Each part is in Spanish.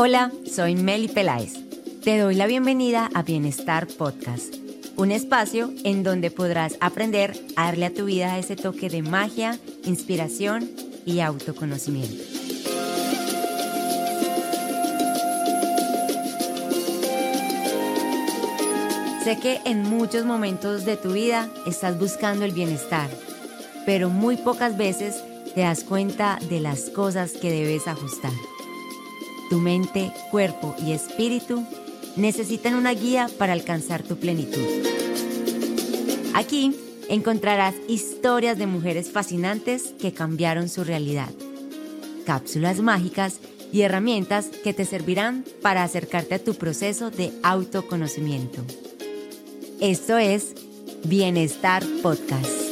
Hola, soy Meli Peláez. Te doy la bienvenida a Bienestar Podcast, un espacio en donde podrás aprender a darle a tu vida ese toque de magia, inspiración y autoconocimiento. Sé que en muchos momentos de tu vida estás buscando el bienestar, pero muy pocas veces te das cuenta de las cosas que debes ajustar. Tu mente, cuerpo y espíritu necesitan una guía para alcanzar tu plenitud. Aquí encontrarás historias de mujeres fascinantes que cambiaron su realidad, cápsulas mágicas y herramientas que te servirán para acercarte a tu proceso de autoconocimiento. Esto es Bienestar Podcast.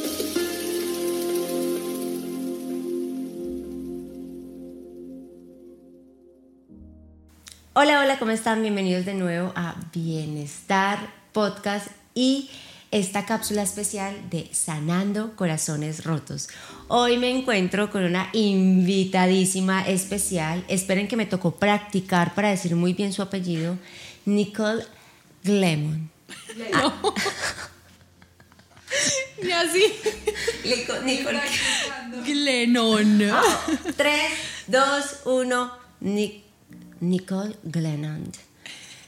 Hola, hola, ¿cómo están? Bienvenidos de nuevo a Bienestar Podcast y esta cápsula especial de Sanando Corazones Rotos. Hoy me encuentro con una invitadísima especial. Esperen que me tocó practicar para decir muy bien su apellido. Nicole Glemon. No. y así. Nicole. Glennon. 3, 2, 1. Nicole Glennon.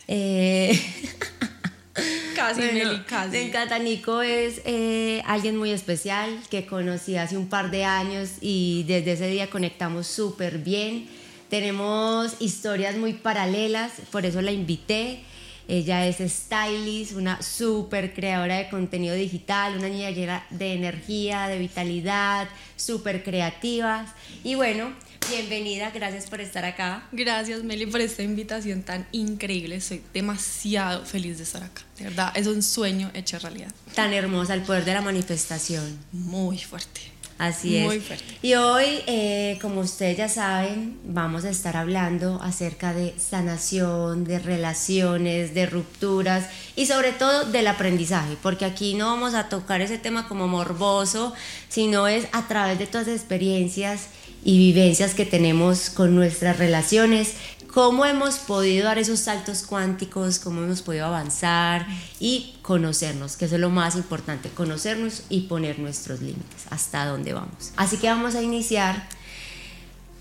Eh, Casi, Bueno, Meli, casi. Me encanta, Nico es eh, alguien muy especial que conocí hace un par de años y desde ese día conectamos súper bien. Tenemos historias muy paralelas, por eso la invité. Ella es stylist, una súper creadora de contenido digital, una niña llena de energía, de vitalidad, súper creativa. Y bueno, bienvenida, gracias por estar acá. Gracias, Meli, por esta invitación tan increíble. Estoy demasiado feliz de estar acá. De verdad, es un sueño hecho realidad. Tan hermosa, el poder de la manifestación. Muy fuerte. Así es. Muy fuerte. Y hoy, eh, como ustedes ya saben, vamos a estar hablando acerca de sanación, de relaciones, de rupturas y sobre todo del aprendizaje, porque aquí no vamos a tocar ese tema como morboso, sino es a través de todas las experiencias y vivencias que tenemos con nuestras relaciones, cómo hemos podido dar esos saltos cuánticos, cómo hemos podido avanzar y conocernos, que eso es lo más importante, conocernos y poner nuestros límites, hasta dónde vamos. Así que vamos a iniciar.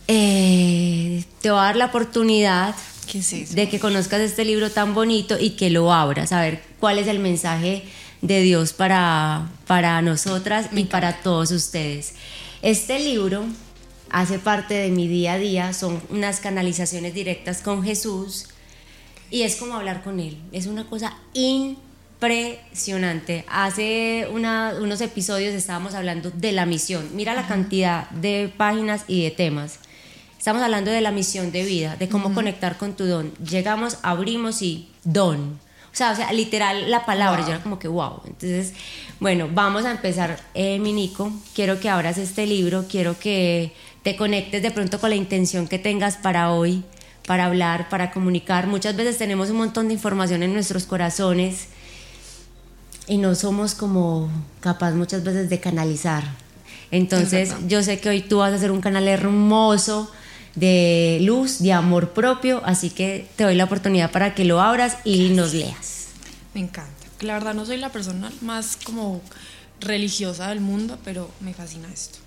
Eh, te voy a dar la oportunidad de que conozcas este libro tan bonito y que lo abras, a ver cuál es el mensaje de Dios para, para nosotras y para todos ustedes. Este libro hace parte de mi día a día, son unas canalizaciones directas con Jesús y es como hablar con Él. Es una cosa impresionante. Hace una- unos episodios estábamos hablando de la misión. Mira la cantidad de páginas y de temas. Estamos hablando de la misión de vida, de cómo conectar con tu don. Llegamos, abrimos y don. O sea, o sea literal la palabra, yo era como que wow. Entonces, bueno, vamos a empezar, eh, mi Nico. Quiero que abras este libro, quiero que te conectes de pronto con la intención que tengas para hoy, para hablar, para comunicar. Muchas veces tenemos un montón de información en nuestros corazones y no somos como capaz muchas veces de canalizar. Entonces, yo sé que hoy tú vas a hacer un canal hermoso de luz, de amor propio, así que te doy la oportunidad para que lo abras y nos leas. Me encanta. La verdad, no soy la persona más como religiosa del mundo, pero me fascina esto.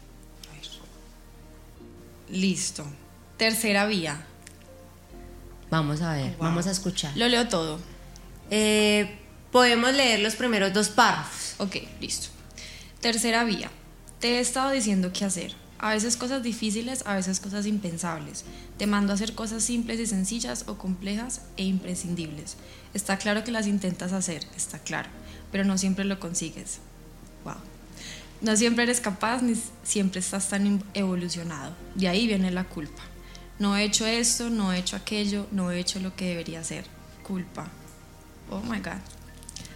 Listo. Tercera vía. Vamos a ver, Wow. vamos a escuchar. Lo leo todo. Eh, podemos leer los primeros dos párrafos. Ok, listo. Tercera vía. Te he estado diciendo qué hacer. A veces cosas difíciles, a veces cosas impensables. Te mando a hacer cosas simples y sencillas o complejas e imprescindibles. Está claro que las intentas hacer, está claro, pero no siempre lo consigues. Wow. No siempre eres capaz ni siempre estás tan evolucionado. De ahí viene la culpa. No he hecho esto, no he hecho aquello, no he hecho lo que debería hacer. Culpa. Oh my God.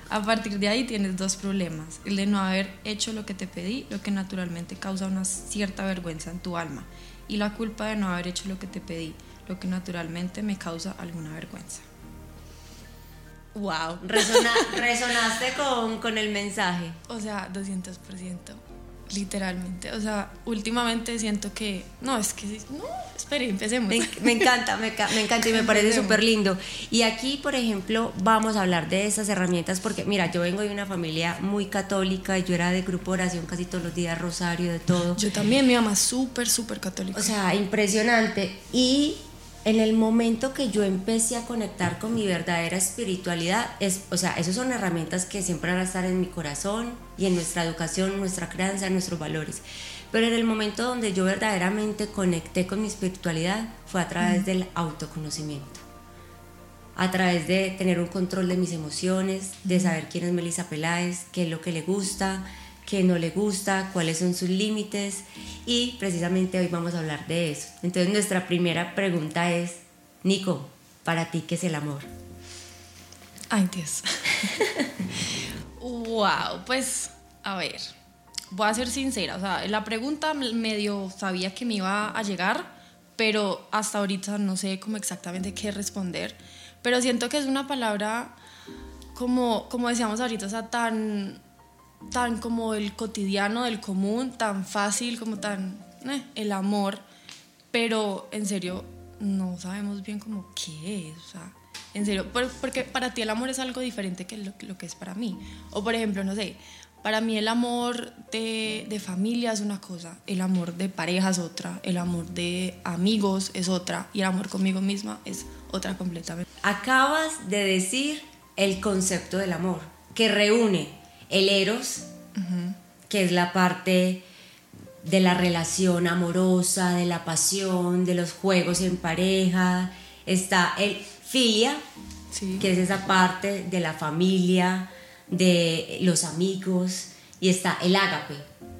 A partir de ahí tienes dos problemas. El de no haber hecho lo que te pedí, lo que naturalmente causa una cierta vergüenza en tu alma. Y la culpa de no haber hecho lo que te pedí, lo que naturalmente me causa alguna vergüenza. Wow, resona- resonaste con, con el mensaje. O sea, 200%. Literalmente, o sea, últimamente siento que, no, es que, no, espere, empecemos. Me, encanta, me, me, encanta y me parece súper lindo. Y aquí, por ejemplo, vamos a hablar de esas herramientas porque, mira, yo vengo de una familia muy católica, y yo era de grupo oración casi todos los días, rosario, de todo. Yo también, mi mamá súper, súper católica. O sea, impresionante. Y en el momento que yo empecé a conectar con mi verdadera espiritualidad, es, o sea, esas son herramientas que siempre van a estar en mi corazón y en nuestra educación, nuestra crianza, nuestros valores. Pero en el momento donde yo verdaderamente conecté con mi espiritualidad fue a través del autoconocimiento, a través de tener un control de mis emociones, de saber quién es Melissa Peláez, qué es lo que le gusta, qué no le gusta, cuáles son sus límites y precisamente hoy vamos a hablar de eso. Entonces nuestra primera pregunta es, Nico, para ti, ¿qué es el amor? Ay, Dios. wow, pues a ver, voy a ser sincera, o sea, la pregunta medio sabía que me iba a llegar, pero hasta ahorita no sé cómo exactamente qué responder, pero siento que es una palabra como, como decíamos ahorita, o sea, tan tan como el cotidiano del común, tan fácil como tan eh, el amor, pero en serio no sabemos bien como qué es, o sea, en serio, porque para ti el amor es algo diferente que lo, que es para mí. O por ejemplo, no sé, para mí el amor de, de familia es una cosa, el amor de pareja es otra, el amor de amigos es otra y el amor conmigo misma es otra completamente. Acabas de decir el concepto del amor, que reúne el eros, que es la parte de la relación amorosa, de la pasión, de los juegos en pareja. Está el filia, que es esa parte de la familia, de los amigos. Y está el ágape,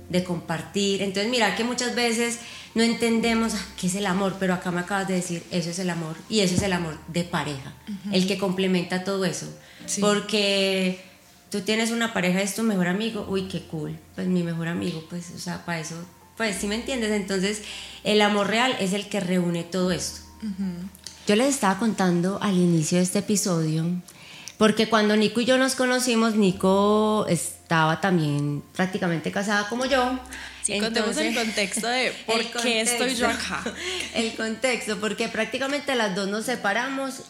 de compartir. Entonces, mira que muchas veces no entendemos ah, qué es el amor, pero acá me acabas de decir, eso es el amor. Y eso es el amor de pareja, el que complementa todo eso. Porque tú tienes una pareja, es tu mejor amigo, uy, qué cool, pues mi mejor amigo, pues, o sea, para eso, pues, ¿sí me entiendes? Entonces, el amor real es el que reúne todo esto. Yo les estaba contando al inicio de este episodio, porque cuando Nico y yo nos conocimos, Nico estaba también prácticamente casada como yo. Sí, contemos el contexto de por qué estoy yo acá. El contexto, porque prácticamente las dos nos separamos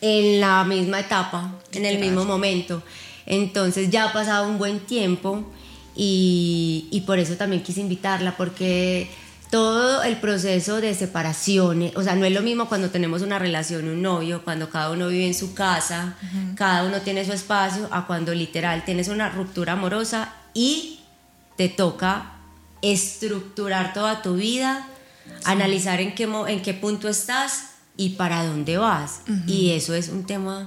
en la misma etapa, en el mismo momento. Entonces ya ha pasado un buen tiempo y, por eso también quise invitarla, porque todo el proceso de separación, o sea, no es lo mismo cuando tenemos una relación, un novio, cuando cada uno vive en su casa, cada uno tiene su espacio, a cuando literal tienes una ruptura amorosa y te toca estructurar toda tu vida, analizar en qué, en qué punto estás y para dónde vas. Y eso es un tema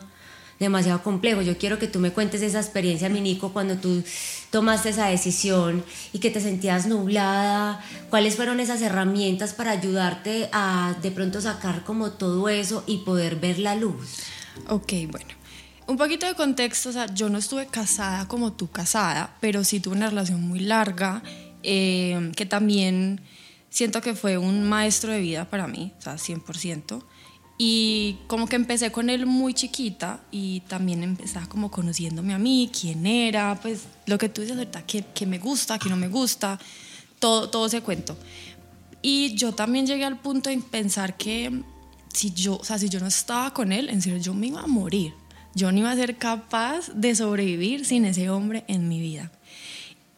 demasiado complejo. Yo quiero que tú me cuentes esa experiencia, mi Nico, cuando tú tomaste esa decisión y que te sentías nublada. ¿Cuáles fueron esas herramientas para ayudarte a de pronto sacar como todo eso y poder ver la luz? Ok, bueno. Un poquito de contexto, o sea, yo no estuve casada como tú casada, pero sí tuve una relación muy larga eh, que también siento que fue un maestro de vida para mí, o sea, 100%. Y como que empecé con él muy chiquita y también empezaba como conociéndome a mí, quién era, pues lo que tú dices ahorita, qué, qué me gusta, qué no me gusta, todo, todo ese cuento. Y yo también llegué al punto de pensar que si yo, o sea, si yo no estaba con él, en serio, yo me iba a morir. Yo no iba a ser capaz de sobrevivir sin ese hombre en mi vida.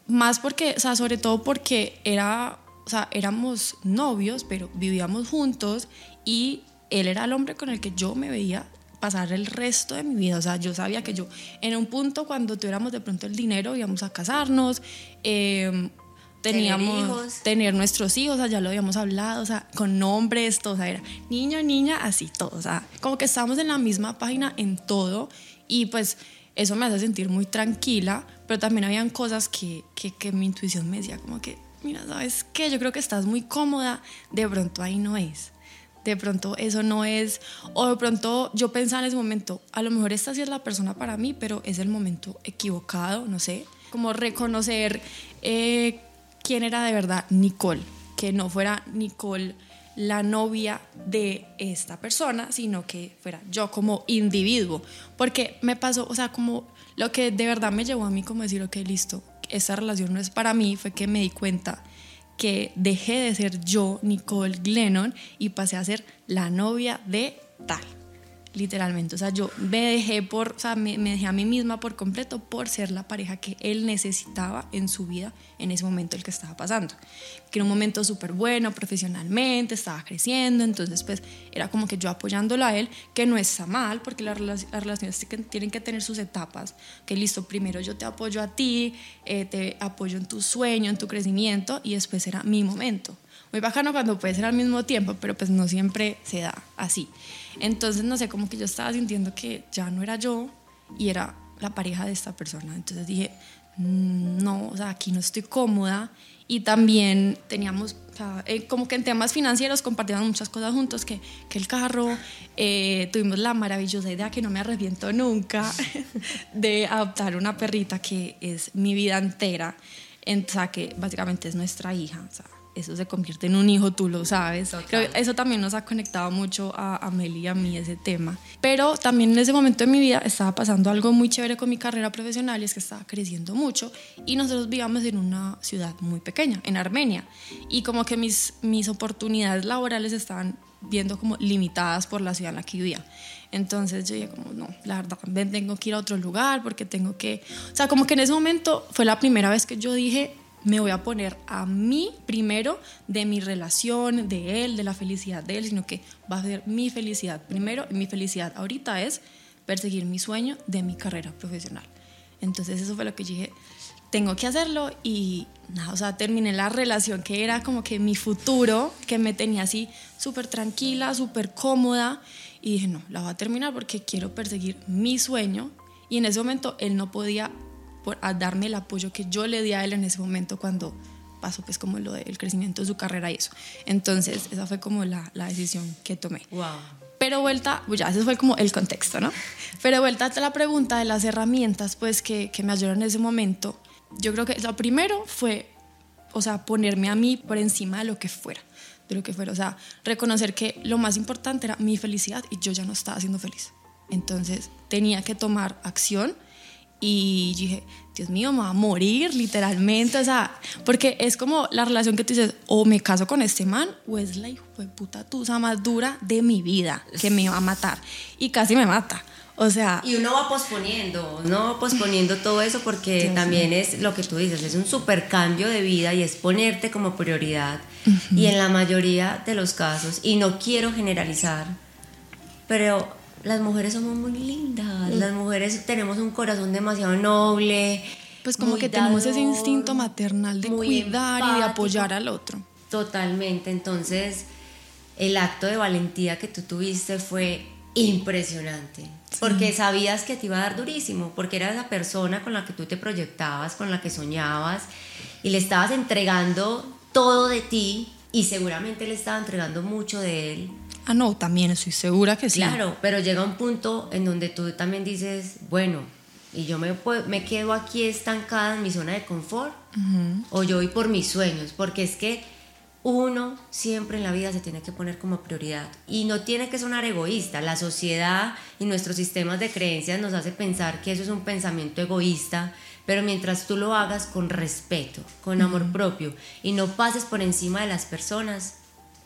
Más porque, o sea, sobre todo porque era, o sea, éramos novios, pero vivíamos juntos y él era el hombre con el que yo me veía pasar el resto de mi vida. O sea, yo sabía que yo, en un punto cuando tuviéramos de pronto el dinero, íbamos a casarnos, em, teníamos tener, nuestros hijos, o sea, ya lo habíamos hablado, o sea, con nombres, todo, o sea, era niño, niña, así todo, o sea, como que estábamos en la misma página en todo y pues eso me hace sentir muy tranquila, pero también habían cosas que, que, que mi intuición me decía como que, mira, ¿sabes qué? Yo creo que estás muy cómoda, de pronto ahí no es de pronto eso no es, o de pronto yo pensaba en ese momento, a lo mejor esta sí es la persona para mí, pero es el momento equivocado, no sé, como reconocer eh, quién era de verdad Nicole, que no fuera Nicole la novia de esta persona, sino que fuera yo como individuo, porque me pasó, o sea, como lo que de verdad me llevó a mí como decir, ok, listo, esta relación no es para mí fue que me di cuenta que dejé de ser yo, Nicole Glennon, y pasé a ser la novia de tal literalmente. O sea, yo me dejé por, o sea, me, dejé a mí misma por completo por ser la pareja que él necesitaba en su vida en ese momento el que estaba pasando. Que era un momento súper bueno profesionalmente, estaba creciendo, entonces pues era como que yo apoyándolo a él, que no está mal, porque las, relaciones tienen que tener sus etapas, que listo, primero yo te apoyo a ti, eh, te apoyo en tu sueño, en tu crecimiento, y después era mi momento. Muy bacano cuando puede ser al mismo tiempo, pero pues no siempre se da así. Entonces, no sé, como que yo estaba sintiendo que ya no era yo y era la pareja de esta persona. Entonces dije, mm, no, o sea, aquí no estoy cómoda. Y también teníamos, o sea, eh, como que en temas financieros compartíamos muchas cosas juntos, que, que el carro, eh, tuvimos la maravillosa idea que no me arrepiento nunca de adoptar una perrita que es mi vida entera, o sea, que básicamente es nuestra hija. O sea, eso se convierte en un hijo, tú lo sabes. Creo que eso también nos ha conectado mucho a, a Meli y a mí ese tema. Pero también en ese momento de mi vida estaba pasando algo muy chévere con mi carrera profesional y es que estaba creciendo mucho y nosotros vivíamos en una ciudad muy pequeña, en Armenia. Y como que mis, mis oportunidades laborales estaban viendo como limitadas por la ciudad en la que vivía. Entonces yo dije como, no, la verdad, tengo que ir a otro lugar porque tengo que... O sea, como que en ese momento fue la primera vez que yo dije, me voy a poner a mí primero de mi relación, de él, de la felicidad de él, sino que va a ser mi felicidad primero. Y mi felicidad ahorita es perseguir mi sueño de mi carrera profesional. Entonces eso fue lo que dije, tengo que hacerlo y nada, o sea, terminé la relación que era como que mi futuro, que me tenía así súper tranquila, súper cómoda y dije, no, la voy a terminar porque quiero perseguir mi sueño y en ese momento él no podía por, a darme el apoyo que yo le di a él en ese momento cuando pasó pues como lo del crecimiento de su carrera y eso. Entonces esa fue como la, la decisión que tomé. Wow. Pero vuelta, pues ya ese fue como el contexto, ¿no? Pero vuelta a la pregunta de las herramientas pues que, que me ayudaron en ese momento, yo creo que lo primero fue, o sea, ponerme a mí por encima de lo que fuera, de lo que fuera, o sea, reconocer que lo más importante era mi felicidad y yo ya no estaba siendo feliz. Entonces tenía que tomar acción y dije, Dios mío, me va a morir literalmente, o sea, porque es como la relación que tú dices, o me caso con este man, o es la hijo de puta tusa más dura de mi vida que me va a matar. Y casi me mata. O sea. Y uno va posponiendo, no posponiendo todo eso porque también es lo que tú dices, es un super cambio de vida y es ponerte como prioridad. Y en la mayoría de los casos, y no quiero generalizar, pero las mujeres somos muy lindas, las mujeres tenemos un corazón demasiado noble. Pues como que tenemos ese instinto maternal de cuidar y de apoyar al otro. Totalmente, entonces el acto de valentía que tú tuviste fue impresionante, porque sabías que te iba a dar durísimo, porque era esa persona con la que tú te proyectabas, con la que soñabas, y le estabas entregando todo de ti, y seguramente le estaba entregando mucho de él Ah, no, también estoy segura que sí. Claro, pero llega un punto en donde tú también dices, bueno, y yo me, me quedo aquí estancada en mi zona de confort, o yo voy por mis sueños, porque es que uno siempre en la vida se tiene que poner como prioridad y no tiene que sonar egoísta. La sociedad y nuestros sistemas de creencias nos hace pensar que eso es un pensamiento egoísta, pero mientras tú lo hagas con respeto, con amor propio y no pases por encima de las personas,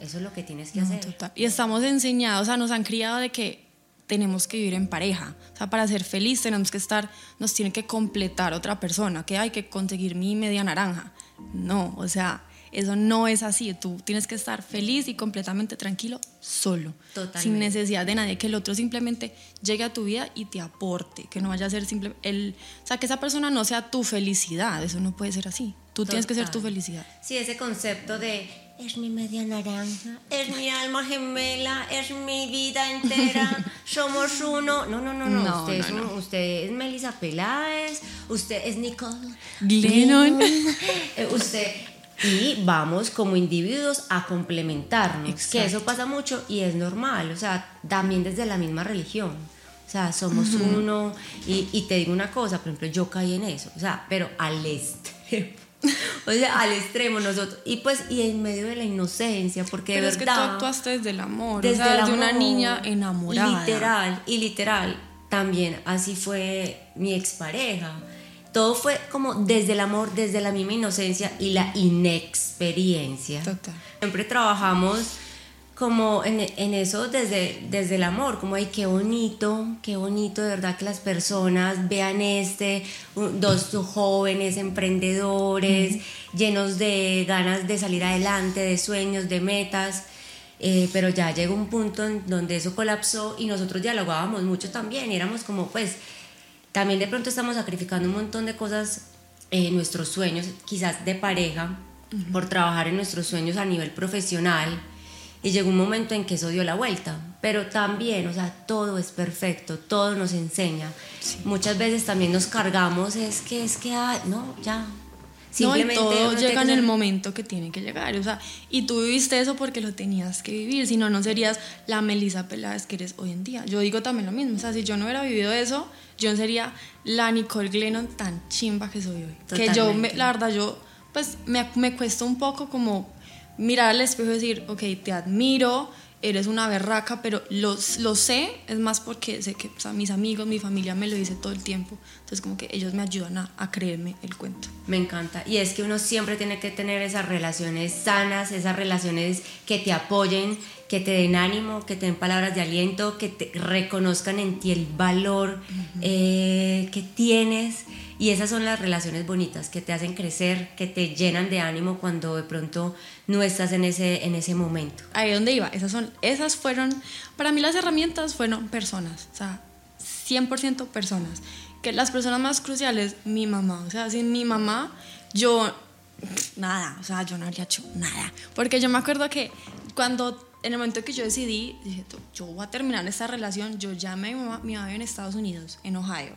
eso es lo que tienes que hacer. Y estamos enseñados, o sea, nos han criado de que tenemos que vivir en pareja. O sea, para ser feliz tenemos que estar, nos tiene que completar otra persona, que hay que conseguir mi media naranja. No, o sea, eso no es así. Tú tienes que estar feliz y completamente tranquilo solo, sin necesidad de nadie, que el otro simplemente llegue a tu vida y te aporte, que no vaya a ser simple, el, o sea, que esa persona no sea tu felicidad, eso no puede ser así. Tú tienes que ser tu felicidad. Sí, ese concepto de es mi media naranja, es mi alma gemela, es mi vida entera, somos uno. No, no, no, no. usted, es, usted, es, Melissa Peláez, usted es Nicole Glennon. Eh, usted. Y vamos como individuos a complementarnos, que eso pasa mucho y es normal, o sea, también desde la misma religión. O sea, somos uno. Y, y, te digo una cosa, por ejemplo, yo caí en eso, o sea, pero al este o sea, al extremo nosotros. Y pues, y en medio de la inocencia, porque Pero de es que tú actuaste desde el amor, desde, o una niña enamorada. Literal, y literal, también así fue mi expareja. todo fue como desde el amor, desde la misma inocencia y la inexperiencia. Total. Siempre trabajamos como en, en, eso desde, desde el amor, como ay, qué bonito, qué bonito de verdad que las personas vean este, dos jóvenes emprendedores, llenos de ganas de salir adelante, de sueños, de metas. Eh, pero ya llegó un punto en donde eso colapsó y nosotros dialogábamos mucho también y éramos como pues también de pronto estamos sacrificando un montón de cosas eh, nuestros sueños quizás de pareja por trabajar en nuestros sueños a nivel profesional y llegó un momento en que eso dio la vuelta pero también o sea todo es perfecto todo nos enseña muchas veces también nos cargamos es que es que ah, no ya Simplemente no, y todo llega en el momento que tiene que llegar. O sea, y tú viviste eso porque lo tenías que vivir. Si no, no serías la Melissa Peláez que eres hoy en día. Yo digo también lo mismo. O sea, si yo no hubiera vivido eso, yo no sería la Nicole Glennon tan chimba que soy hoy. Que yo, la verdad, yo, pues me, me cuesta un poco como mirar al espejo y decir, ok, te admiro eres una berraca, pero lo, lo sé, es más porque sé que mis amigos, mi familia me lo dice todo el tiempo. Entonces como que ellos me ayudan a, a, creerme el cuento. Me encanta. Y es que uno siempre tiene que tener esas relaciones sanas, esas relaciones que te apoyen, que te den ánimo, que te den palabras de aliento, que te reconozcan en ti el valor eh, que tienes y esas son las relaciones bonitas que te hacen crecer, que te llenan de ánimo cuando de pronto no estás en ese, en ese momento. Ahí donde iba, esas, son, esas fueron, para mí las herramientas fueron personas, o sea, 100% personas. Que las personas más cruciales, mi mamá, o sea, sin mi mamá, yo, nada, o sea, yo no habría hecho nada. Porque yo me acuerdo que cuando en el momento que yo decidí, dije, yo voy a terminar esta relación, yo llamé a mi mamá, mi mamá en Estados Unidos, en Ohio.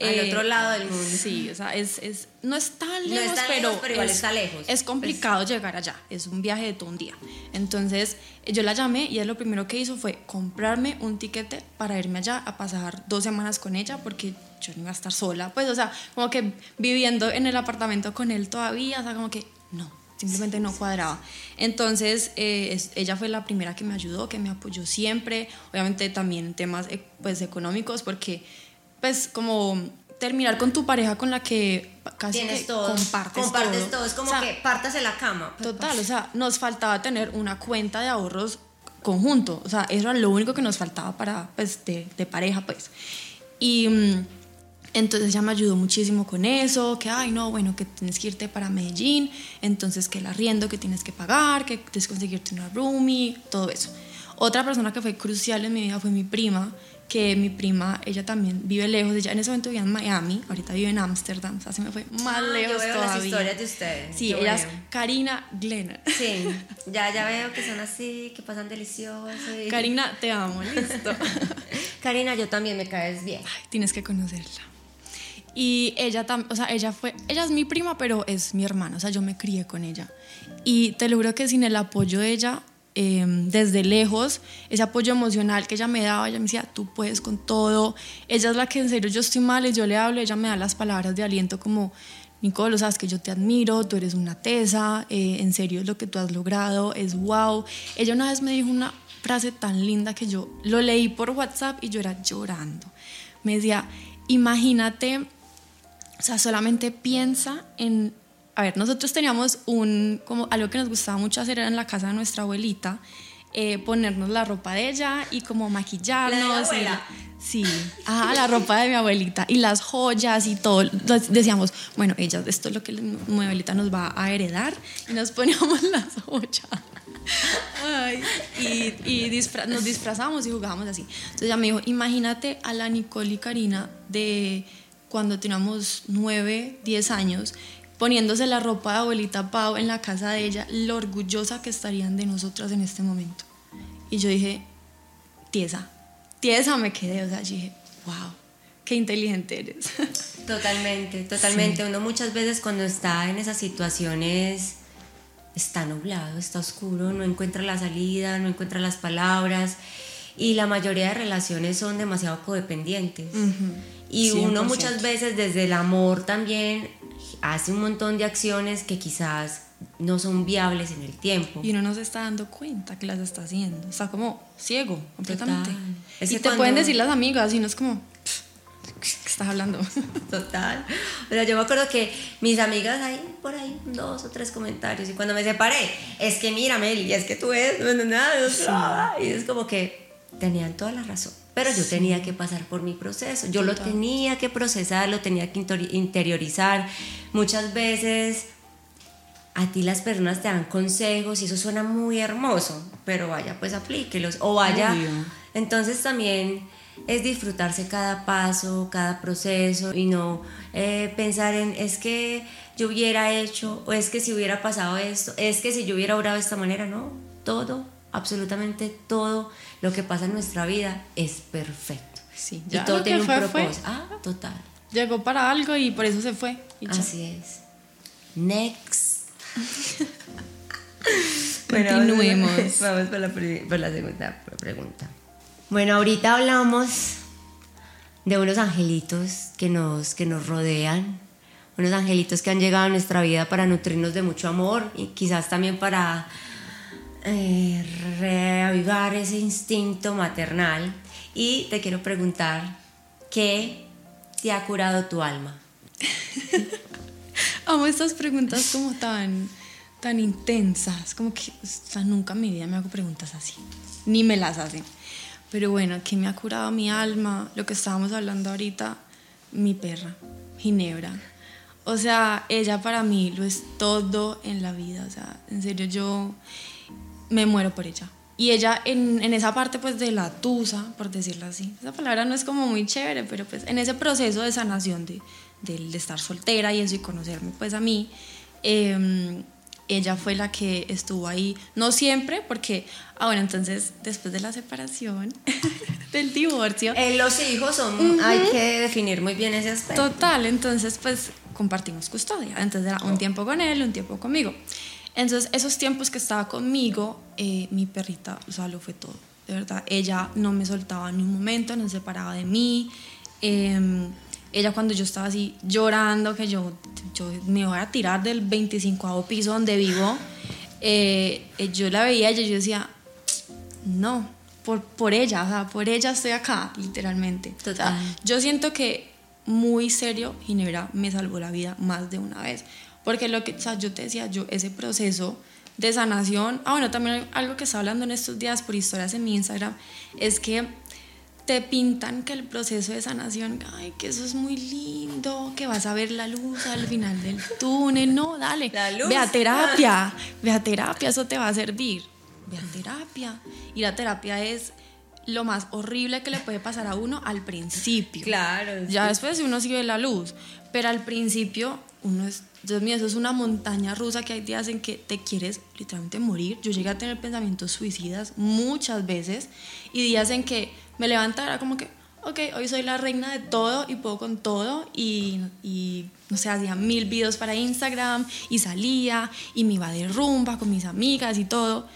Al eh, otro lado del mundo. Sí, o sea, es, es, no es tan lejos, pero, igual está lejos. Es complicado llegar allá, es un viaje de todo un día. Entonces, yo la llamé y él lo primero que hizo fue comprarme un tiquete para irme allá a pasar dos semanas con ella, porque yo no iba a estar sola, pues, o sea, como que viviendo en el apartamento con él todavía, o sea, como que no, simplemente no cuadraba. Entonces, eh, ella fue la primera que me ayudó, que me apoyó siempre, obviamente también temas eh, pues, económicos, porque pues como terminar con tu pareja con la que casi Tienes todo, compartes, compartes todo. Es como que partas en la cama. Total, o sea, nos faltaba tener una cuenta de ahorros conjunto. O sea, eso era lo único que nos faltaba para, pues, de, de pareja, pues. Y mm, entonces ella me ayudó muchísimo con eso, que, ay, no, bueno, que tienes que irte para Medellín, entonces que el arriendo que tienes que pagar, que tienes que conseguirte una roomie, todo eso. Otra persona que fue crucial en mi vida fue mi prima, que mi prima, ella también vive lejos, ella en ese momento vivía en Miami, ahorita vive en Ámsterdam, o sea, se me fue más ah, lejos yo veo todavía. las historias de ustedes. Sí, ella es Karina Glenner. Sí, ya, ya veo que son así, que pasan delicioso. Karina, te amo, listo. Karina, yo también me caes bien. tienes que conocerla. Y ella también, o sea, ella fue, ella es mi prima, pero es mi hermana, o sea, yo me crié con ella. Y te lo juro que sin el apoyo de ella, Em, desde lejos, ese apoyo emocional que ella me daba, ella me decía, tú puedes con todo, ella es la que en serio yo estoy mal y yo le hablo, ella me da las palabras de aliento como, Nicole, sabes que yo te admiro, tú eres una tesa, eh, en serio lo que tú has logrado, es wow. Ella una vez me dijo una frase tan linda que yo lo leí por WhatsApp y yo era llorando. Me decía, imagínate, o sea, solamente piensa en a ver, nosotros teníamos un, como algo que nos gustaba mucho hacer era en la casa de nuestra abuelita, eh, ponernos la ropa de ella y como maquillarnos. La sí, ajá, la ropa de mi abuelita y las joyas y todo. Decíamos, bueno, ella, esto es lo que mi abuelita nos va a heredar y nos poníamos las joyas. Ay, y, y nos disfrazamos y jugábamos así. Entonces ella me dijo, imagínate a la Nicole y Karina de cuando teníamos 9, 10 años poniéndose la ropa de abuelita Pau en la casa de ella, lo orgullosa que estarían de nosotras en este momento. Y yo dije, tiesa, tiesa me quedé, o sea, dije, wow, qué inteligente eres. Totalmente, totalmente. Uno muchas veces cuando está en esas situaciones está nublado, está oscuro, no encuentra la salida, no encuentra las palabras y la mayoría de relaciones son demasiado codependientes. Y uno muchas veces desde el amor también hace un montón de acciones que quizás no son viables en el tiempo. Y uno no se está dando cuenta que las está haciendo. Está como ciego completamente. Y te pueden decir las amigas y no es como, estás hablando? Total. O sea, yo me acuerdo que mis amigas ahí, por ahí, dos o tres comentarios. Y cuando me separé, es que mira, Meli, es que tú eres, no, no, nada. Y es como que tenían toda la razón. Pero yo tenía que pasar por mi proceso. Yo lo tenía que procesar, lo tenía que interiorizar. Muchas veces a ti las personas te dan consejos y eso suena muy hermoso, pero vaya, pues aplíquelos. O vaya. Entonces también es disfrutarse cada paso, cada proceso y no eh, pensar en es que yo hubiera hecho o es que si hubiera pasado esto, es que si yo hubiera obrado de esta manera, no, todo, absolutamente todo lo que pasa en nuestra vida es perfecto. Sí, y todo tiene un propósito. Ah, total. Llegó para algo y por eso se fue. Así es. Next. Continuemos. vamos, por, la, por la segunda pregunta. Bueno, ahorita hablamos de unos angelitos que nos, que nos rodean, unos angelitos que han llegado a nuestra vida para nutrirnos de mucho amor y quizás también para eh, reavivar ese instinto maternal. Y te quiero preguntar, ¿qué te ha curado tu alma? Amo estas preguntas como tan, tan intensas, como que nunca en mi vida me hago preguntas así, ni me las hacen. Pero bueno, ¿qué me ha curado mi alma? Lo que estábamos hablando ahorita, mi perra, Ginebra. O sea, ella para mí lo es todo en la vida. O sea, en serio, yo me muero por ella. Y ella en, en, esa parte pues de la tusa, por decirlo así, esa palabra no es como muy chévere, pero pues en ese proceso de sanación de, de, estar soltera y eso y conocerme pues a mí, em, ella fue la que estuvo ahí, no siempre, porque, ah bueno, entonces después de la separación, del divorcio... Eh, los hijos son, hay que definir muy bien ese aspecto. Total, entonces pues compartimos custodia, entonces era un tiempo con él, un tiempo conmigo. Entonces, esos tiempos que estaba conmigo, eh, mi perrita, o sea, lo fue todo, de verdad. Ella no me soltaba ni un momento, no se separaba de mí. Em, ella cuando yo estaba así llorando, que yo, yo me voy a tirar del 25 piso donde vivo, eh, eh, yo la veía y yo decía, no, por, por ella, o sea, por ella estoy acá, literalmente. Total. yo siento que muy serio, Ginebra me salvó la vida más de una vez. Porque lo que, o sea, yo te decía, yo ese proceso de sanación, ah, bueno, también algo que estaba hablando en estos días por historias en mi Instagram, es que te pintan que el proceso de sanación, ay, que eso es muy lindo, que vas a ver la luz al final del túnel, no, dale, ve a terapia, ve a terapia, eso te va a servir, ve a terapia. Y la terapia es lo más horrible que le puede pasar a uno al principio. Claro. Ya después uno sigue la luz, pero al principio uno es, Dios mío, eso es una montaña rusa que hay días en que te quieres literalmente morir. Yo llegué a tener pensamientos suicidas muchas veces y días en que me levantara como que, ok, hoy soy la reina de todo y puedo con todo y, y no sé, hacía mil videos para Instagram y salía y me iba de rumba con mis amigas y todo.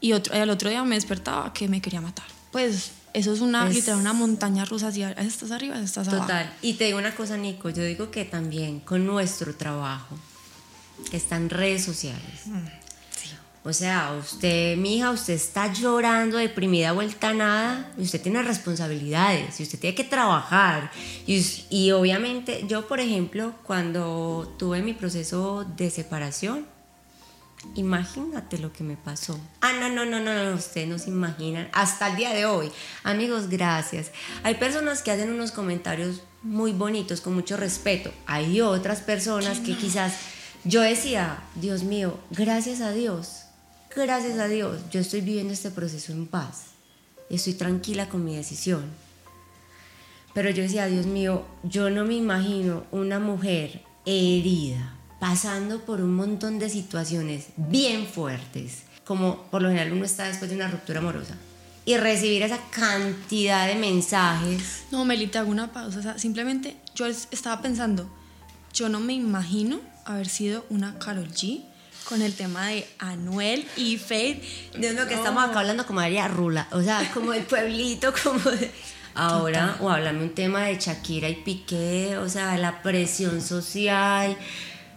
Y otro, el otro día me despertaba que me quería matar. Pues eso es una, literal, una montaña rusa, si estás arriba, estás abajo. Total. Y te digo una cosa, Nico, yo digo que también con nuestro trabajo, que está en redes sociales. Mm, o sea, usted, mi hija, usted está llorando, deprimida, vuelta a nada, y usted tiene responsabilidades, y usted tiene que trabajar. Y, y obviamente, yo, por ejemplo, cuando tuve mi proceso de separación, Imagínate lo que me pasó. Ah, no, no, no, no, no, ustedes no se imaginan. Hasta el día de hoy. Amigos, gracias. Hay personas que hacen unos comentarios muy bonitos, con mucho respeto. Hay otras personas que quizás yo decía, Dios mío, gracias a Dios, gracias a Dios, yo estoy viviendo este proceso en paz. Estoy tranquila con mi decisión. Pero yo decía, Dios mío, yo no me imagino una mujer herida, pasando por un montón de situaciones bien fuertes, como por lo general uno está después de una ruptura amorosa, y recibir esa cantidad de mensajes. No, Melita, hago una pausa. O sea, simplemente yo estaba pensando, yo no me imagino haber sido una Carol G con el tema de Anuel y Faith. Dios mío, que estamos acá hablando como María Rula, o sea, como el pueblito, como Ahora, o háblame un tema de Shakira y Piqué, o sea, la presión social,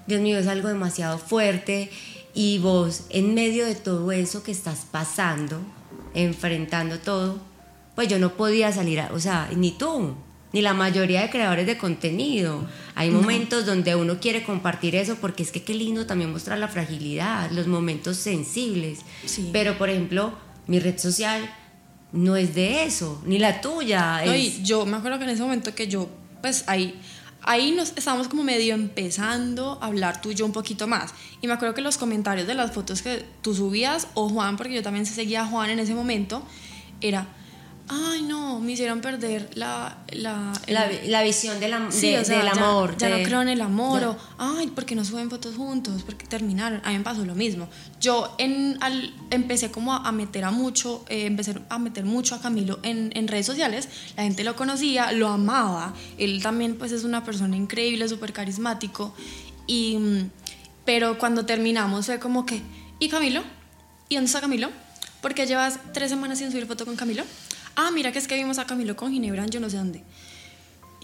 Dios mío, es algo demasiado fuerte y vos en medio de todo eso que estás pasando, enfrentando todo, pues yo no podía salir, o sea, ni tú, ni la mayoría de creadores de contenido. Hay momentos donde uno quiere compartir eso porque es que qué lindo también mostrar la fragilidad, los momentos sensibles. Pero, por ejemplo, mi red social no es de eso, ni la tuya. yo me acuerdo que en ese momento que yo, pues ahí, ahí nos estábamos como medio empezando a hablar tú y yo un poquito más. Y me acuerdo que los comentarios de las fotos que tú subías, o Juan, porque yo también seguía a Juan en ese momento, era ay no, me hicieron perder la... La, la, visión del amor. Ya, no creo en el amor, o, ay, porque no suben fotos juntos? porque terminaron? A mí me pasó lo mismo. Yo en, al, empecé como a, meter a mucho, eh, empecé a meter mucho a Camilo en, en, redes sociales, la gente lo conocía, lo amaba, él también pues es una persona increíble, súper carismático, y, pero cuando terminamos fue como que, ¿y Camilo? ¿Y dónde está Camilo? Porque llevas tres semanas sin subir foto con Camilo ah, mira que es que vimos a Camilo con Ginebra yo no sé dónde.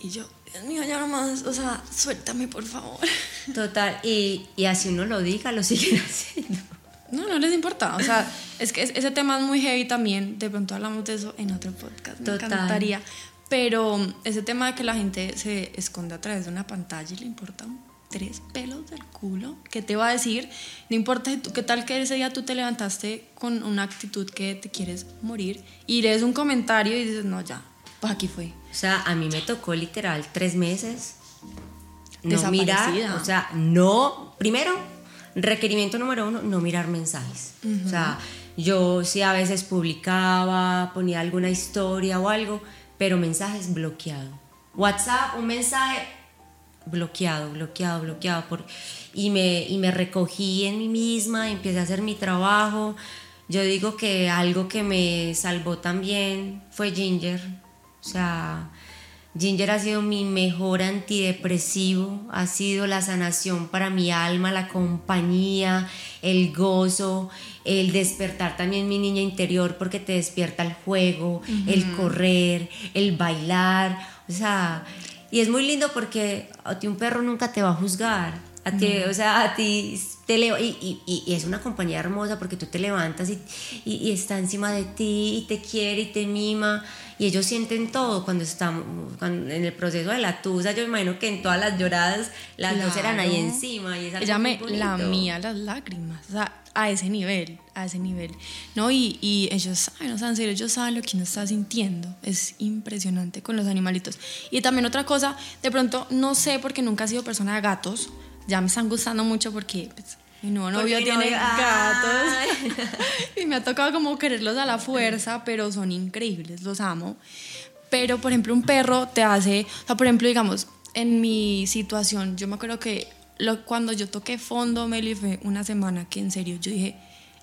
Y yo, Dios mío, ya nomás, o sea, suéltame por favor. Total, y, y así uno lo diga, lo siguen haciendo. No, no les importa. O sea, es que ese tema es muy heavy también. De pronto hablamos de eso en otro podcast. Me encantaría. Pero ese tema de que la gente se esconde a través de una pantalla y le importa tres pelos del culo, ¿qué te va a decir? No importa qué tal que ese día tú te levantaste con una actitud que te quieres morir y lees un comentario y dices, no, ya, pues aquí fue. O sea, a mí me tocó literal tres meses no mirar, o sea, no, primero, requerimiento número uno, no mirar mensajes. O sea, yo sí a veces publicaba, ponía alguna historia o algo, pero mensajes bloqueado. WhatsApp, un mensaje, bloqueado, bloqueado, bloqueado. Por, y, me, y me recogí en mí misma, empecé a hacer mi trabajo. Yo digo que algo que me salvó también fue Ginger. O sea, Ginger ha sido mi mejor antidepresivo, ha sido la sanación para mi alma, la compañía, el gozo, el despertar también mi niña interior porque te despierta el juego, el correr, el bailar. O sea, y es muy lindo porque a ti un perro nunca te va a juzgar. A ti, o sea, a ti te y, y, y, es una compañía hermosa porque tú te levantas y, y, está encima de ti y te quiere y te mima. Y ellos sienten todo cuando estamos en el proceso de la tusa. Yo imagino que en todas las lloradas las dos eran ahí encima. Y es Ella me la mía las lágrimas. O sea, a ese nivel, a ese nivel. ¿no? Y, y ellos saben, o sea, en serio, ellos saben lo que uno está sintiendo. Es impresionante con los animalitos. Y también otra cosa, de pronto, no sé porque nunca he sido persona de gatos, ya me están gustando mucho porque pues, mi nuevo novio tiene gatos y me ha tocado como quererlos a la fuerza, pero son increíbles, los amo. Pero, por ejemplo, un perro te hace, o sea, por ejemplo, digamos, en mi situación, yo me acuerdo que cuando yo toqué fondo, Meli, fue una semana que en serio yo dije,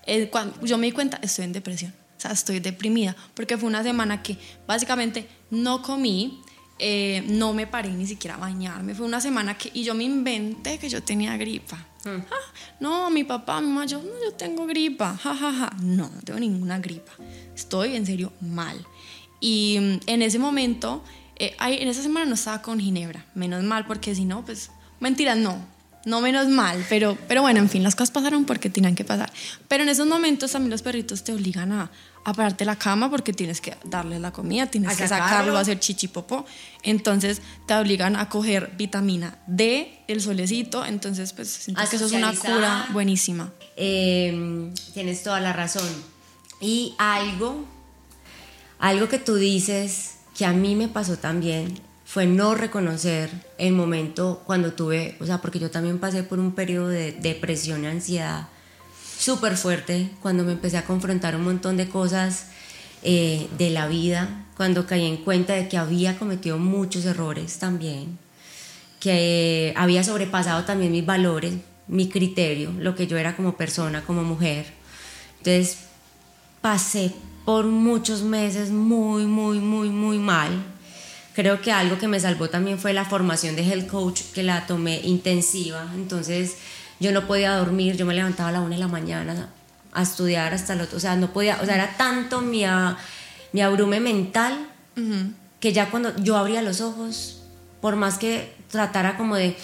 eh, cuando yo me di cuenta, estoy en depresión, o sea, estoy deprimida, porque fue una semana que básicamente no comí, eh, no me paré ni siquiera a bañarme, fue una semana que, y yo me inventé que yo tenía gripa. Hmm. Ah, no, mi papá, mi mamá, yo, no, yo tengo gripa, jajaja, no, no tengo ninguna gripa, estoy en serio mal. Y mm, en ese momento, eh, en esa semana no estaba con Ginebra, menos mal, porque si no, pues, mentiras, no, no menos mal, pero, pero bueno, en fin, las cosas pasaron porque tenían que pasar. Pero en esos momentos también los perritos te obligan a, a pararte la cama porque tienes que darle la comida, tienes que sacarlo, a hacer chichipopo. Entonces te obligan a coger vitamina D, el solecito. Entonces, pues siento que eso es una cura buenísima. Em, tienes toda la razón. Y algo, algo que tú dices que a mí me pasó también fue no reconocer el momento cuando tuve, o sea, porque yo también pasé por un periodo de depresión y ansiedad súper fuerte, cuando me empecé a confrontar un montón de cosas eh, de la vida, cuando caí en cuenta de que había cometido muchos errores también, que había sobrepasado también mis valores, mi criterio, lo que yo era como persona, como mujer. Entonces pasé por muchos meses muy, muy, muy, muy mal Creo que algo que me salvó también fue la formación de health coach, que la tomé intensiva. Entonces yo no podía dormir, yo me levantaba a la una de la mañana a estudiar hasta el otro, o sea, no podía, o sea, era tanto mi, mi abrume mental que ya cuando yo abría los ojos, por más que tratara como de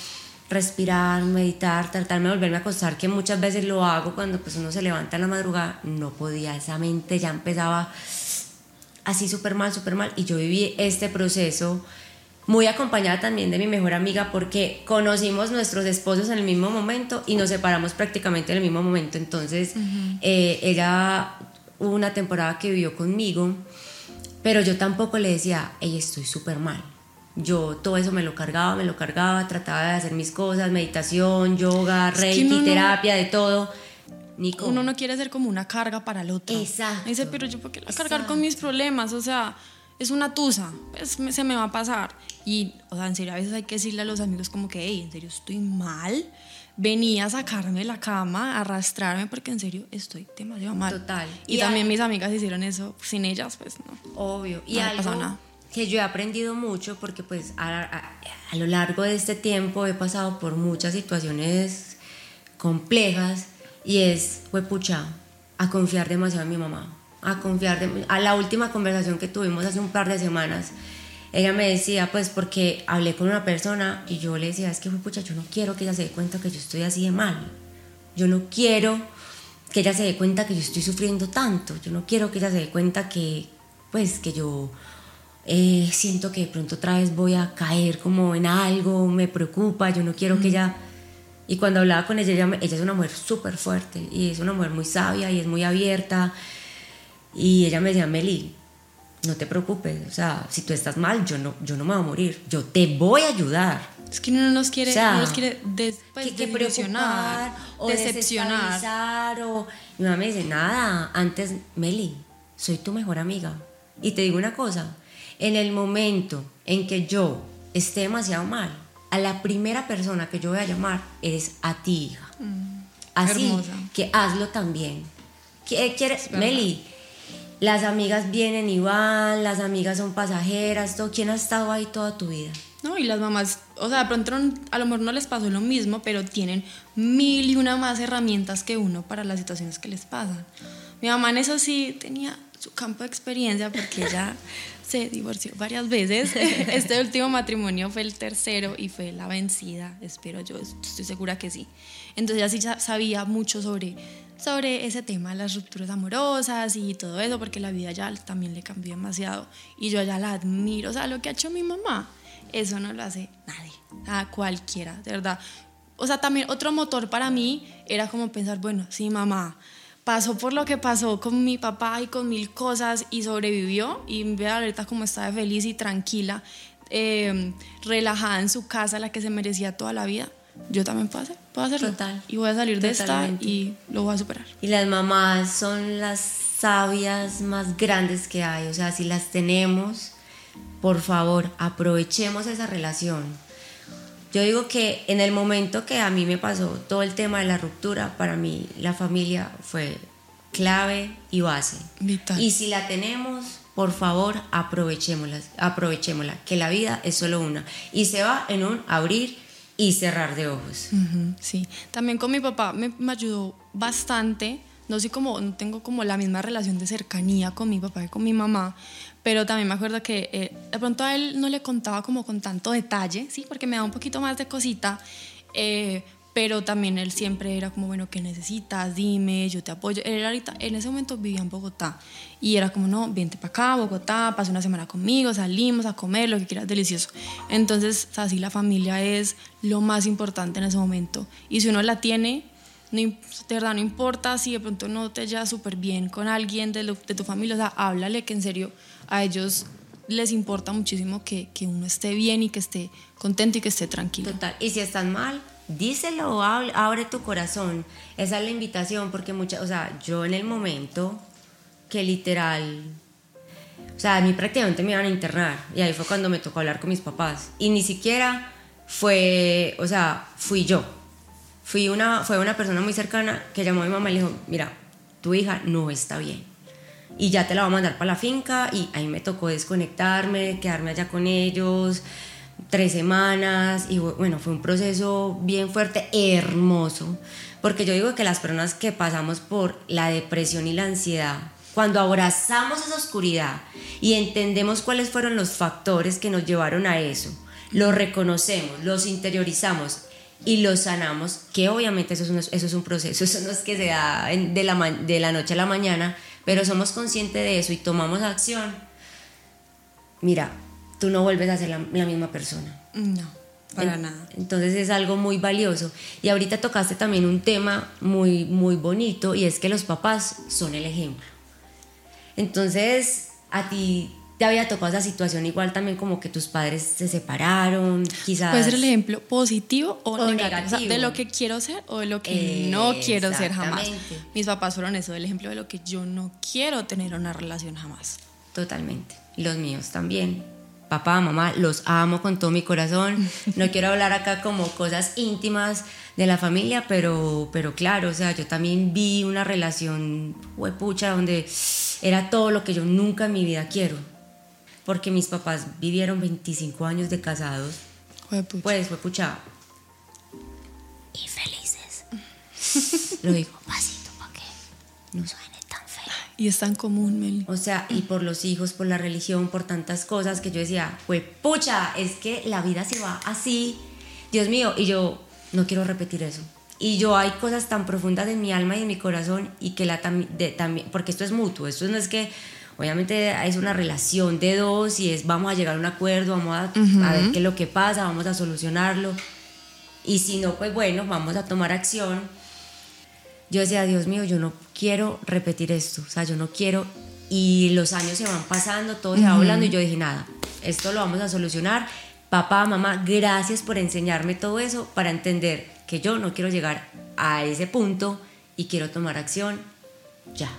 respirar, meditar, tratarme de volverme a acostar, que muchas veces lo hago cuando pues uno se levanta en la madrugada, no podía, esa mente ya empezaba así súper mal, súper mal. Y yo viví este proceso muy acompañada también de mi mejor amiga porque conocimos nuestros esposos en el mismo momento y nos separamos prácticamente en el mismo momento. Entonces, eh, ella hubo una temporada que vivió conmigo, pero yo tampoco le decía, ella estoy súper mal. Yo todo eso me lo cargaba, me lo cargaba, trataba de hacer mis cosas, meditación, yoga, reiki, terapia, de todo. Nico. Uno no quiere ser como una carga para el otro. Exacto. dice, pero yo, ¿por qué la cargar con mis problemas? O sea, es una tusa, pues se me va a pasar. Y, o sea, en serio, a veces hay que decirle a los amigos como que, hey, en serio, estoy mal. Venía a sacarme de la cama, a arrastrarme, porque en serio estoy demasiado mal. Total. Y, también mis amigas hicieron eso. Sin ellas, pues no. Obvio. Y algo nada. que yo he aprendido mucho, porque pues a, a lo largo de este tiempo he pasado por muchas situaciones complejas, y es, fue pucha, a confiar demasiado en mi mamá a confiar. a la última conversación que tuvimos hace un par de semanas, ella me decía, pues porque hablé con una persona y yo le decía, es que pucha, yo no quiero que ella se dé cuenta que yo estoy así de mal. Yo no quiero que ella se dé cuenta que yo estoy sufriendo tanto. Yo no quiero que ella se dé cuenta que, pues, que yo eh, siento que de pronto otra vez voy a caer como en algo, me preocupa, yo no quiero que ella... Y cuando hablaba con ella, ella, ella es una mujer súper fuerte y es una mujer muy sabia y es muy abierta y ella me decía, Meli, no te preocupes, o sea, si tú estás mal, yo no, yo no me voy a morir, yo te voy a ayudar. Es que no nos quiere, no nos quiere des, pues, que, o decepcionar. O... Mi mamá me dice, nada, antes, Meli, soy tu mejor amiga. Y te digo una cosa, en el momento en que yo esté demasiado mal, a la primera persona que yo voy a llamar es a ti, hija. Mm, Así que hazlo también. ¿Qué quieres? Meli, las amigas vienen y van, las amigas son pasajeras, todo. ¿Quién ha estado ahí toda tu vida? No, y las mamás, o sea, de pronto a lo mejor no les pasó lo mismo, pero tienen mil y una más herramientas que uno para las situaciones que les pasan. Mi mamá en eso sí tenía su campo de experiencia porque ella se divorció varias veces. Este último matrimonio fue el tercero y fue la vencida, espero yo, estoy segura que sí. Entonces ella sí sabía mucho sobre sobre ese tema, las rupturas amorosas y todo eso, porque la vida ya también le cambió demasiado y yo ya la admiro. O sea, lo que ha hecho mi mamá, eso no lo hace nadie, a cualquiera, de verdad. O sea, también otro motor para mí era como pensar, bueno, sí, mamá pasó por lo que pasó con mi papá y con mil cosas y sobrevivió y ve ahorita como estaba feliz y tranquila, eh, relajada en su casa, la que se merecía toda la vida yo también puedo, hacer, puedo hacerlo. Total. Y voy a salir de esta y lo voy a superar. Y las mamás son las sabias más grandes que hay. O sea, si las tenemos, por favor, aprovechemos esa relación. Yo digo que en el momento que a mí me pasó todo el tema de la ruptura, para mí la familia fue clave y base. Vital. Y si la tenemos, por favor, aprovechémosla, aprovechémosla, que la vida es solo una. Y se va en un abrir y cerrar de ojos. sí, también con mi papá me, ayudó bastante. No sé cómo, no tengo como la misma relación de cercanía con mi papá y con mi mamá, pero también me acuerdo que eh, de pronto a él no le contaba como con tanto detalle, sí, porque me da un poquito más de cosita. Eh, pero también él siempre era como, bueno, ¿qué necesitas? Dime, yo te apoyo. Él ahorita, en ese momento vivía en Bogotá y era como, no, vente para acá, Bogotá, pasa una semana conmigo, salimos a comer, lo que quieras, delicioso. Entonces, así la familia es lo más importante en ese momento. Y si uno la tiene, no, de verdad no importa si de pronto no te llevas súper bien con alguien de, de tu familia, o sea, háblale que en serio a ellos les importa muchísimo que, que uno esté bien y que esté contento y que esté tranquilo. Total, y si están mal, díselo, abre tu corazón. Esa es la invitación, porque muchas, o sea, yo en el momento que literal, o sea, a mí prácticamente me iban a internar, y ahí fue cuando me tocó hablar con mis papás, y ni siquiera fue, o sea, fui yo. Fui una, fue una persona muy cercana que llamó a mi mamá y le dijo, mira, tu hija no está bien. Y ya te la voy a mandar para la finca y ahí me tocó desconectarme, quedarme allá con ellos, tres semanas y bueno, fue un proceso bien fuerte, hermoso, porque yo digo que las personas que pasamos por la depresión y la ansiedad, cuando abrazamos esa oscuridad y entendemos cuáles fueron los factores que nos llevaron a eso, los reconocemos, los interiorizamos y los sanamos, que obviamente eso es un, eso es un proceso, eso no es que se da de la, de la noche a la mañana, pero somos conscientes de eso y tomamos acción. Mira, tú no vuelves a ser la, la misma persona. No, para En- nada. Entonces es algo muy valioso. Y ahorita tocaste también un tema muy, muy bonito y es que los papás son el ejemplo. Entonces, a ti te había tocado esa situación igual también como que tus padres se separaron, quizás... Puede ser el ejemplo positivo o, O negativo, o sea, negativo. de lo que quiero ser o de lo que no quiero ser jamás. Mis papás fueron eso, el ejemplo de lo que yo no quiero tener una relación jamás. Totalmente. Los míos también. Papá, mamá, los amo con todo mi corazón. No quiero hablar acá como cosas íntimas de la familia, pero, pero claro, o sea, yo también vi una relación huepucha donde era todo lo que yo nunca en mi vida quiero. Porque mis papás vivieron 25 años de casados. Juepucha. Pues, huepucha. Y felices. Lo digo pasito para que no suene tan feo. y es tan común, Meli. O sea, y por los hijos, por la religión, por tantas cosas que yo decía, pues pucha, es que la vida se va así. Dios mío, y yo no quiero repetir eso. Y yo hay cosas tan profundas en mi alma y en mi corazón y que la tam- también, porque esto es mutuo, esto no es que, obviamente es una relación de dos y es vamos a llegar a un acuerdo, vamos a, a ver qué es lo que pasa, vamos a solucionarlo. Y si no, pues bueno, vamos a tomar acción yo decía, Dios mío, yo no quiero repetir esto, o sea, yo no quiero, y los años se van pasando, todo se va volando, y yo dije, nada, esto lo vamos a solucionar. Papá, mamá, gracias por enseñarme todo eso para entender que yo no quiero llegar a ese punto y quiero tomar acción ya.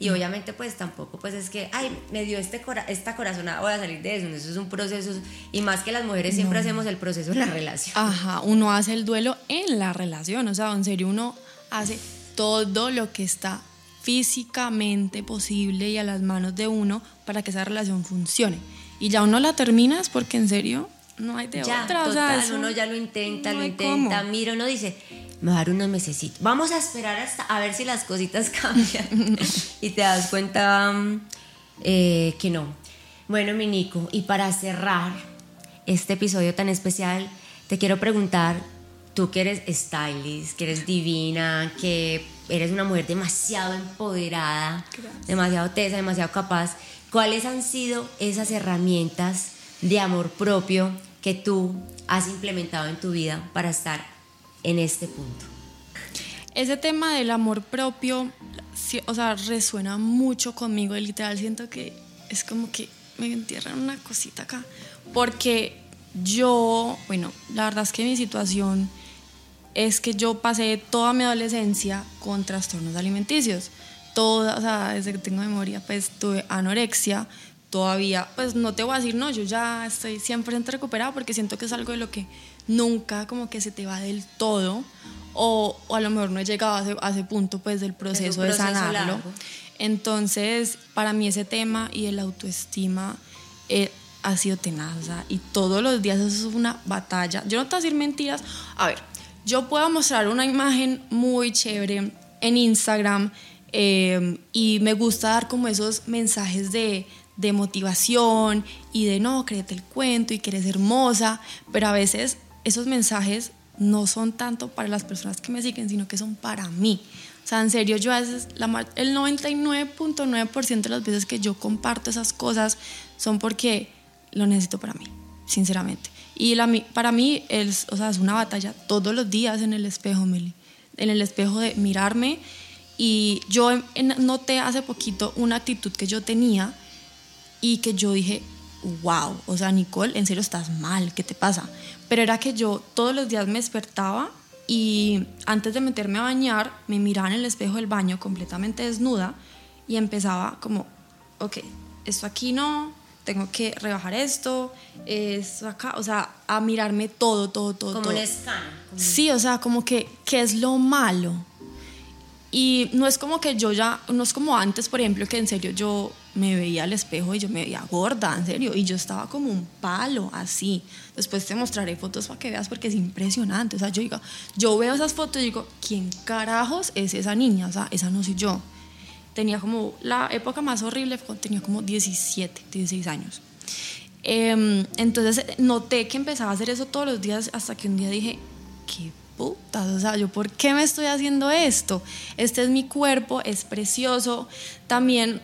Y obviamente pues tampoco pues es que, ay, me dio este cora esta corazonada, voy a salir de eso, eso es un proceso, y más que las mujeres siempre hacemos el proceso en la relación. Ajá, uno hace el duelo en la relación, o sea, en serio uno hace todo lo que está físicamente posible y a las manos de uno para que esa relación funcione. Y ya uno la terminas porque en serio no hay de ya, otra. o sea, total, eso uno ya lo intenta, no lo intenta, cómo. mira, uno dice, me va a dar unos mesecitos, vamos a esperar hasta a ver si las cositas cambian y te das cuenta mm, eh, que no. Bueno, mi Nico, y para cerrar este episodio tan especial, te quiero preguntar, tú que eres stylist, que eres divina, que eres una mujer demasiado empoderada, Gracias. demasiado tesa, demasiado capaz, ¿cuáles han sido esas herramientas de amor propio que tú has implementado en tu vida para estar en este punto? Ese tema del amor propio, o sea, resuena mucho conmigo y literal siento que es como que me entierran una cosita acá. Porque yo, bueno, la verdad es que mi situación es que yo pasé toda mi adolescencia con trastornos alimenticios. Toda, o sea, desde que tengo memoria, pues tuve anorexia. Todavía, pues no te voy a decir, no, yo ya estoy 100% recuperada porque siento que es algo de lo que nunca como que se te va del todo. O, o a lo mejor no he llegado a ese, a ese punto pues del proceso, de sanarlo. largo. Entonces, para mí ese tema y el autoestima eh, ha sido tenaz, o sea, y todos los días eso es una batalla. Yo no te voy a decir mentiras. A ver, yo puedo mostrar una imagen muy chévere en Instagram eh, y me gusta dar como esos mensajes de, de motivación y de no, créete el cuento y que eres hermosa, pero a veces esos mensajes no son tanto para las personas que me siguen, sino que son para mí. O sea, en serio, yo a veces, la, el 99.9% de las veces que yo comparto esas cosas son porque lo necesito para mí, sinceramente. Y la, para mí es, o sea, es una batalla todos los días en el espejo, Meli. En el espejo de mirarme. Y yo noté hace poquito una actitud que yo tenía y que yo dije, wow, o sea, Nicole, en serio estás mal, ¿qué te pasa? Pero era que yo todos los días me despertaba y antes de meterme a bañar, me miraba en el espejo del baño completamente desnuda y empezaba como, ok, esto aquí no, tengo que rebajar esto, esto acá, o sea, a mirarme todo, todo, todo. Como todo. un escáner. como- Sí, o sea, como que, ¿qué es lo malo? Y no es como que yo ya, no es como antes, por ejemplo, que en serio yo me veía al espejo y yo me veía gorda, en serio, y yo estaba como un palo, así. Después te mostraré fotos para que veas porque es impresionante. O sea, yo digo, yo veo esas fotos y digo, ¿quién carajos es esa niña? O sea, esa no soy yo. Tenía como, la época más horrible tenía como 17, 16 años. Em, entonces noté que empezaba a hacer eso todos los días hasta que un día dije, qué putas, o sea, yo por qué me estoy haciendo esto? Este es mi cuerpo, es precioso. También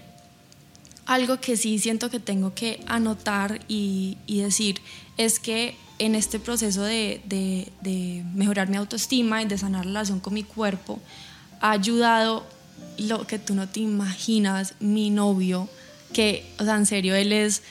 algo que sí siento que tengo que anotar y, y decir es que en este proceso de, de, de, mejorar mi autoestima y de sanar la relación con mi cuerpo, ha ayudado lo que tú no te imaginas, mi novio, que, o sea, en serio, él es,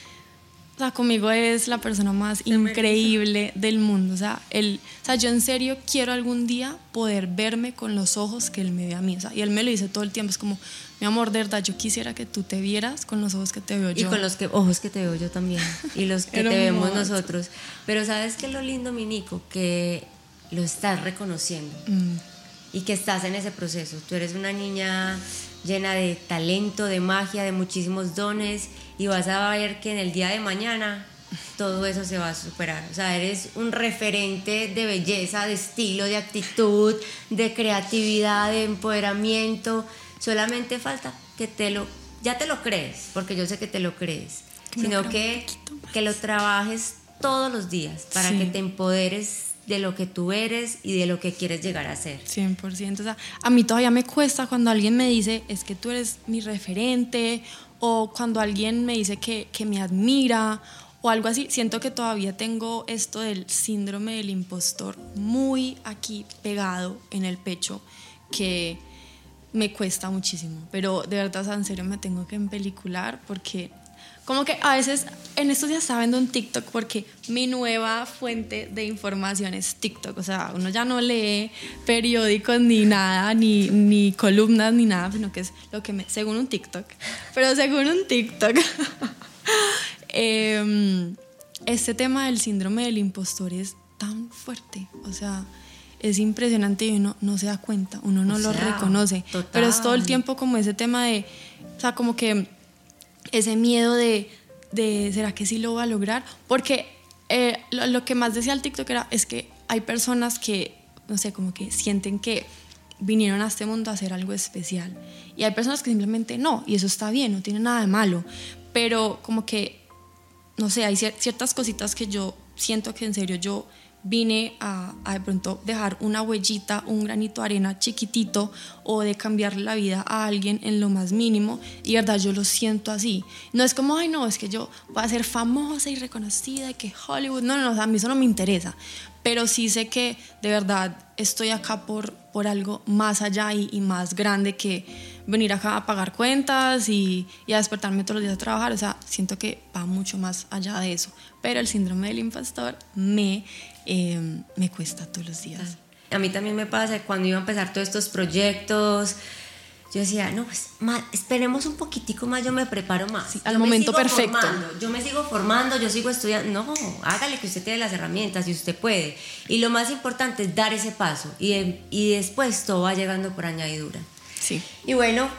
o sea, conmigo es la persona más increíble del mundo. O sea, él, o sea, yo en serio quiero algún día poder verme con los ojos que él me ve a mí. O sea, y él me lo dice todo el tiempo, es como, mi amor, de verdad, yo quisiera que tú te vieras con los ojos que te veo yo. Y con los que, ojos que te veo yo también. Y los que te vemos nosotros. Pero ¿sabes qué es lo lindo, mi Nico? Que lo estás reconociendo. Mm. Y que estás en ese proceso. Tú eres una niña llena de talento, de magia, de muchísimos dones. Y vas a ver que en el día de mañana todo eso se va a superar. O sea, eres un referente de belleza, de estilo, de actitud, de creatividad, de empoderamiento Solamente falta que te lo, ya te lo crees, porque yo sé que te lo crees, sino que, que lo trabajes todos los días para que te empoderes de lo que tú eres y de lo que quieres llegar a ser. 100%. O sea, a mí todavía me cuesta cuando alguien me dice, es que tú eres mi referente, o cuando alguien me dice que, que me admira, o algo así. Siento que todavía tengo esto del síndrome del impostor muy aquí pegado en el pecho, que me cuesta muchísimo, pero de verdad, en serio me tengo que empelicular porque como que a veces en estos días estaba viendo un TikTok porque mi nueva fuente de información es TikTok, o sea, uno ya no lee periódicos ni nada, ni, ni columnas ni nada, sino que es lo que me, según un TikTok, pero según un TikTok, em, este tema del síndrome del impostor es tan fuerte, o sea, es impresionante y uno no se da cuenta, uno no lo reconoce. Pero es todo el tiempo como ese tema de, o sea, como que ese miedo de, de ¿será que sí lo va a lograr? Porque eh, lo, que más decía el TikTok era, es que hay personas que, no sé, como que sienten que vinieron a este mundo a hacer algo especial. Y hay personas que simplemente no, y eso está bien, no tiene nada de malo. Pero como que, no sé, hay ciertas cositas que yo siento que en serio yo vine a, de pronto dejar una huellita, un granito de arena chiquitito o de cambiarle la vida a alguien en lo más mínimo y verdad yo lo siento así. No es como, ay no, es que yo voy a ser famosa y reconocida y que Hollywood, no, no, no, a mí eso no me interesa, pero sí sé que de verdad estoy acá por, por algo más allá y, más grande que venir acá a pagar cuentas y, y, a despertarme todos los días a trabajar. O sea, siento que va mucho más allá de eso. Pero el síndrome del impostor me Em, me cuesta todos los días. A mí también me pasa cuando iba a empezar todos estos proyectos, yo decía, no, pues esperemos un poquitico más, yo me preparo más. al momento perfecto. yo me sigo formando, yo sigo estudiando. No, hágale que usted tiene las herramientas y usted puede. Y lo más importante es dar ese paso y, y después todo va llegando por añadidura. Sí. Y bueno,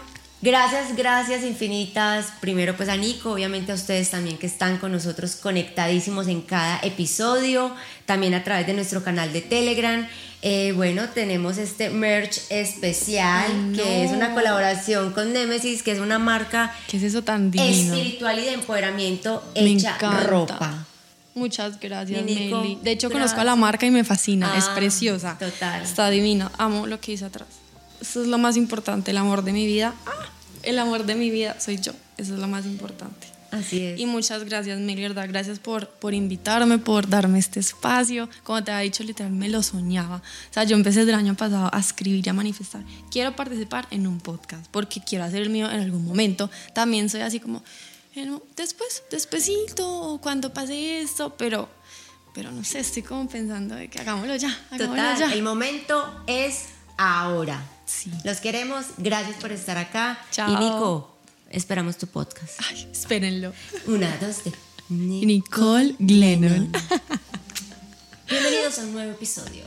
Gracias, gracias infinitas. Primero pues a Nico, obviamente a ustedes también que están con nosotros conectadísimos en cada episodio, también a través de nuestro canal de Telegram. Eh, bueno, tenemos este merch especial que es una colaboración con Nemesis, que es una marca ¿Qué es eso tan espiritual y de empoderamiento hecha ropa. Muchas gracias, Meli. De hecho, conozco a la marca y me fascina. es ah, preciosa. Total. Está divina. Amo lo que hice atrás. Eso es lo más importante, el amor de mi vida. Ah, el amor de mi vida soy yo. Eso es lo más importante. Así es. Y muchas gracias, Meli, ¿verdad? Gracias por, por invitarme, por darme este espacio. Como te había dicho, literal, me lo soñaba. O sea, yo empecé el año pasado a escribir y a manifestar. Quiero participar en un podcast porque quiero hacer el mío en algún momento. También soy así como, después, despuesito, cuando pase esto, pero, pero no sé, estoy como pensando de que hagámoslo ya. Hagámoslo Total, ya. el momento es ahora. Los queremos. Gracias por estar acá. Chao. Y Nico, esperamos tu podcast. Ay, espérenlo. Una, dos, tres. Nicole Glennon. Bienvenidos a un nuevo episodio.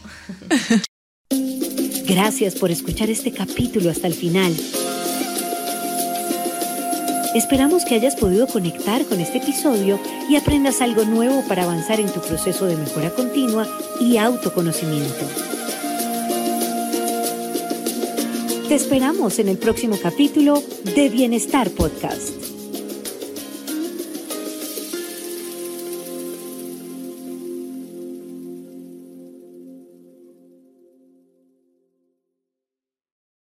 Gracias por escuchar este capítulo hasta el final. Esperamos que hayas podido conectar con este episodio y aprendas algo nuevo para avanzar en tu proceso de mejora continua y autoconocimiento. Te esperamos en el próximo capítulo de Bienestar Podcast.